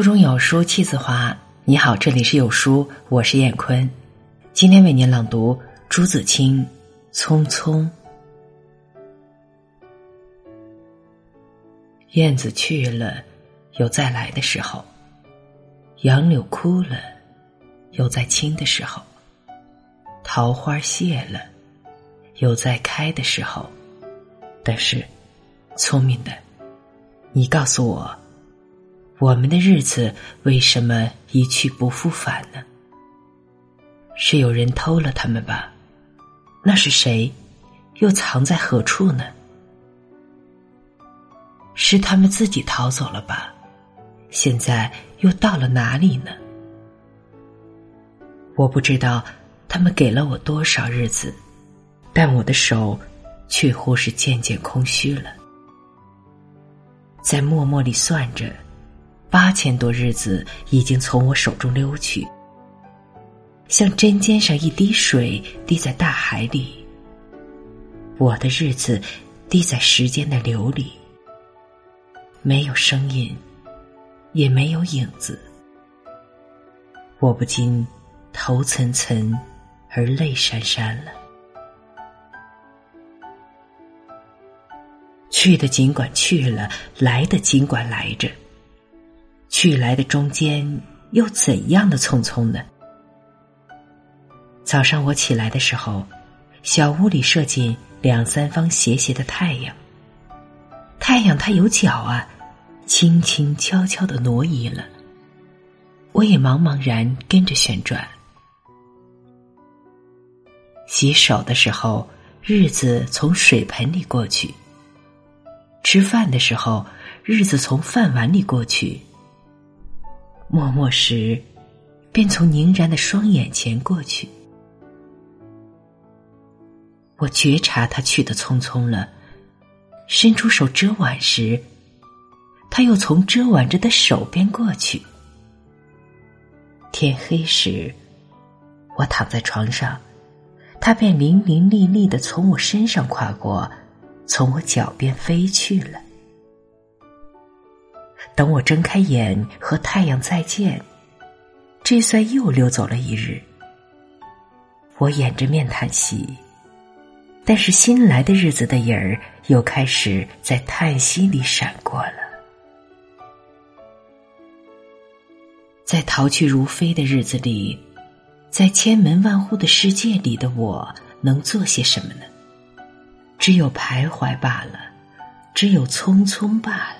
腹中有书气自华。你好，这里是有书，我是燕坤。今天为您朗读朱自清《匆匆》。燕子去了，有再来的时候；杨柳枯了，有再青的时候；桃花谢了，有再开的时候。但是，聪明的，你告诉我。我们的日子为什么一去不复返呢？是有人偷了他们吧？那是谁？又藏在何处呢？是他们自己逃走了吧？现在又到了哪里呢？我不知道他们给了我多少日子，但我的手却乎是渐渐空虚了，在默默里算着。八千多日子已经从我手中溜去，像针尖上一滴水滴在大海里。我的日子滴在时间的流里，没有声音，也没有影子。我不禁头涔涔而泪潸潸了。去的尽管去了，来的尽管来着。去来的中间又怎样的匆匆呢？早上我起来的时候，小屋里射进两三方斜斜的太阳。太阳它有脚啊，轻轻悄悄的挪移了。我也茫茫然跟着旋转。洗手的时候，日子从水盆里过去；吃饭的时候，日子从饭碗里过去。默默时，便从凝然的双眼前过去。我觉察他去的匆匆了，伸出手遮挽时，他又从遮挽着的手边过去。天黑时，我躺在床上，他便伶伶俐俐的从我身上跨过，从我脚边飞去了。等我睁开眼和太阳再见，这算又溜走了一日。我掩着面叹息，但是新来的日子的影儿又开始在叹息里闪过了。在逃去如飞的日子里，在千门万户的世界里的我，能做些什么呢？只有徘徊罢了，只有匆匆罢了。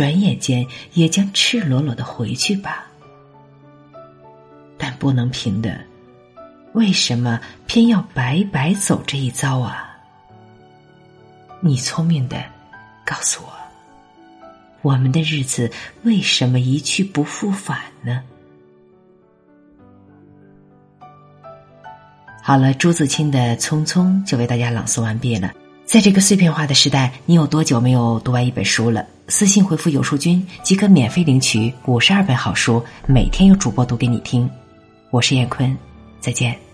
转眼间也将赤裸裸的回去吧，但不能平的，为什么偏要白白走这一遭啊？你聪明的，告诉我，我们的日子为什么一去不复返呢？好了，朱自清的《匆匆》就为大家朗诵完毕了。在这个碎片化的时代，你有多久没有读完一本书了？私信回复“有书君”即可免费领取五十二本好书，每天有主播读给你听。我是燕坤，再见。